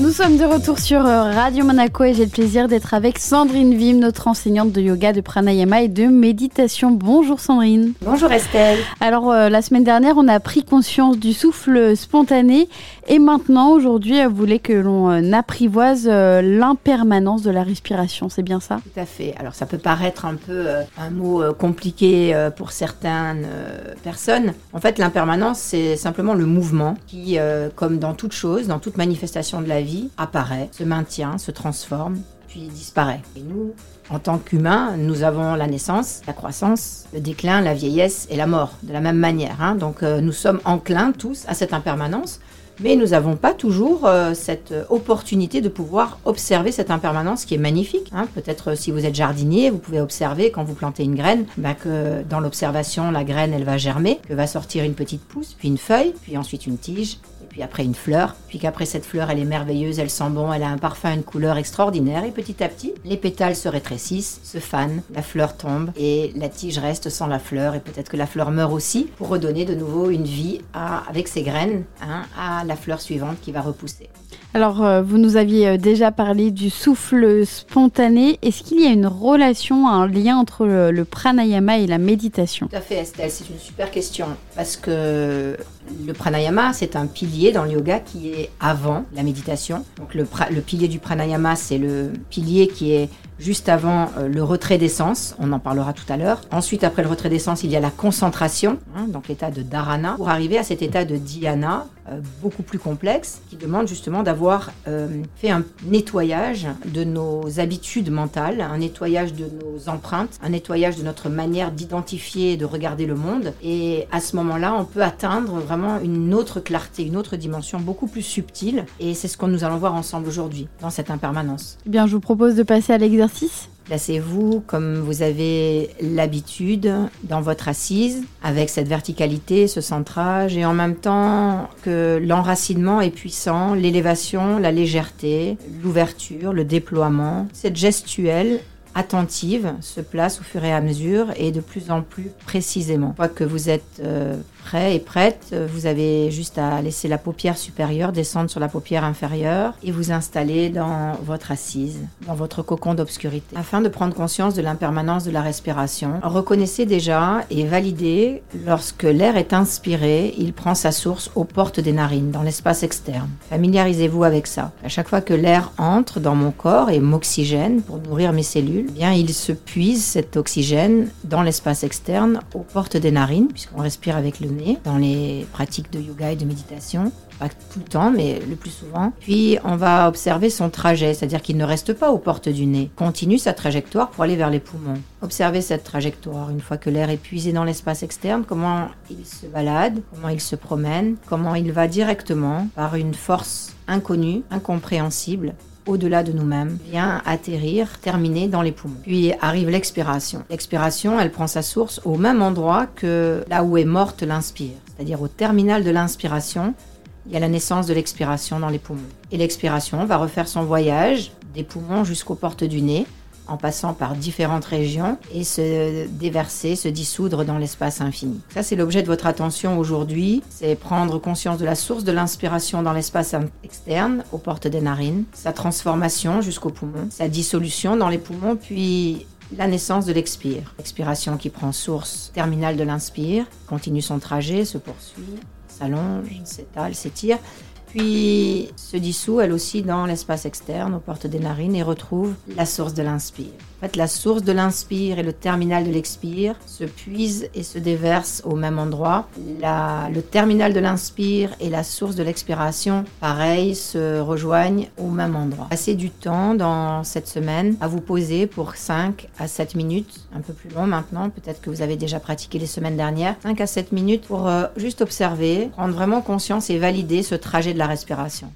Nous sommes de retour sur euh, Radio Monaco et j'ai le plaisir d'être avec Sandrine Vim, notre enseignante de yoga, de pranayama et de méditation. Bonjour Sandrine. Bonjour Estelle. Alors euh, la semaine dernière, on a pris conscience du souffle spontané et maintenant, aujourd'hui, elle voulait que l'on euh, apprivoise l'impermanence de la respiration. C'est bien ça? Tout à fait. Alors ça peut paraître un peu un mot compliqué pour certaines personnes. En fait, l'impermanence, c'est simplement le mouvement qui, comme dans toute chose, dans toute manifestation de la vie, apparaît, se maintient, se transforme, puis disparaît. Et nous, en tant qu'humains, nous avons la naissance, la croissance, le déclin, la vieillesse et la mort, de la même manière. Hein. Donc euh, nous sommes enclins tous à cette impermanence, mais nous n'avons pas toujours euh, cette opportunité de pouvoir observer cette impermanence qui est magnifique. Hein. Peut-être euh, si vous êtes jardinier, vous pouvez observer quand vous plantez une graine, bah, que dans l'observation, la graine, elle va germer, que va sortir une petite pousse, puis une feuille, puis ensuite une tige, puis après une fleur, puis qu'après cette fleur, elle est merveilleuse, elle sent bon, elle a un parfum, une couleur extraordinaire, et petit à petit, les pétales se rétrécissent, se fanent, la fleur tombe, et la tige reste sans la fleur, et peut-être que la fleur meurt aussi, pour redonner de nouveau une vie avec ses graines hein, à la fleur suivante qui va repousser. Alors, euh, vous nous aviez euh, déjà parlé du souffle spontané. Est-ce qu'il y a une relation, un lien entre le, pranayama et la méditation? Tout à fait, Estelle, c'est une super question. Parce que le pranayama, c'est un pilier dans le yoga qui est avant la méditation. Donc, le, pilier du pranayama, c'est le pilier qui est juste avant euh, le retrait d'essence, on en parlera tout à l'heure. Ensuite, après le retrait d'essence, il y a la concentration, hein, donc l'état de dharana, pour arriver à cet état de dhyana, beaucoup plus complexe, qui demande justement d'avoir euh, fait un nettoyage de nos habitudes mentales, un nettoyage de nos empreintes, un nettoyage de notre manière d'identifier et de regarder le monde. Et à ce moment-là, on peut atteindre vraiment une autre clarté, une autre dimension beaucoup plus subtile. Et c'est ce que nous allons voir ensemble aujourd'hui, dans cette impermanence. Eh bien, je vous propose de passer à l'exercice. Placez-vous comme vous avez l'habitude dans votre assise, avec cette verticalité, ce centrage, et en même temps que l'enracinement est puissant, l'élévation, la légèreté, l'ouverture, le déploiement, cette gestuelle attentive se place au fur et à mesure et de plus en plus précisément. Une fois que vous êtes euh, prêt et prête, vous avez juste à laisser la paupière supérieure descendre sur la paupière inférieure et vous installer dans votre assise, dans votre cocon d'obscurité. Afin de prendre conscience de l'impermanence de la respiration, reconnaissez déjà et validez lorsque l'air est inspiré, il prend sa source aux portes des narines, dans l'espace externe. Familiarisez-vous avec ça. À chaque fois que l'air entre dans mon corps et m'oxygène pour nourrir mes cellules, eh bien il se puise cet oxygène dans l'espace externe aux portes des narines, puisqu'on respire avec le nez dans les pratiques de yoga et de méditation. Pas tout le temps, mais le plus souvent. Puis on va observer son trajet, c'est-à-dire qu'il ne reste pas aux portes du nez. Continue sa trajectoire pour aller vers les poumons. Observez cette trajectoire une fois que l'air est puisé dans l'espace externe, comment il se balade, comment il se promène, comment il va directement par une force inconnue, incompréhensible, au-delà de nous-mêmes, vient atterrir, terminer dans les poumons. Puis arrive l'expiration. L'expiration, elle prend sa source au même endroit que là où est morte l'inspire, c'est-à-dire au terminal de l'inspiration. Il y a la naissance de l'expiration dans les poumons. Et l'expiration va refaire son voyage des poumons jusqu'aux portes du nez, en passant par différentes régions et se déverser, se dissoudre dans l'espace infini. Ça, c'est l'objet de votre attention aujourd'hui, c'est prendre conscience de la source de l'inspiration dans l'espace externe, aux portes des narines, sa transformation jusqu'aux poumons, sa dissolution dans les poumons, puis la naissance de l'expire. L'expiration qui prend source terminale de l'inspire, continue son trajet, se poursuit, s'allonge, s'étale, s'étire, puis se dissout elle aussi dans l'espace externe, aux portes des narines, et retrouve la source de l'inspire. En fait, la source de l'inspire et le terminal de l'expire se puisent et se déversent au même endroit. le terminal de l'inspire et la source de l'expiration, pareil, se rejoignent au même endroit. Passez du temps dans cette semaine à vous poser pour 5 à 7 minutes, un peu plus long maintenant, peut-être que vous avez déjà pratiqué les semaines dernières, 5 à 7 minutes pour euh, juste observer, prendre vraiment conscience et valider ce trajet la respiration.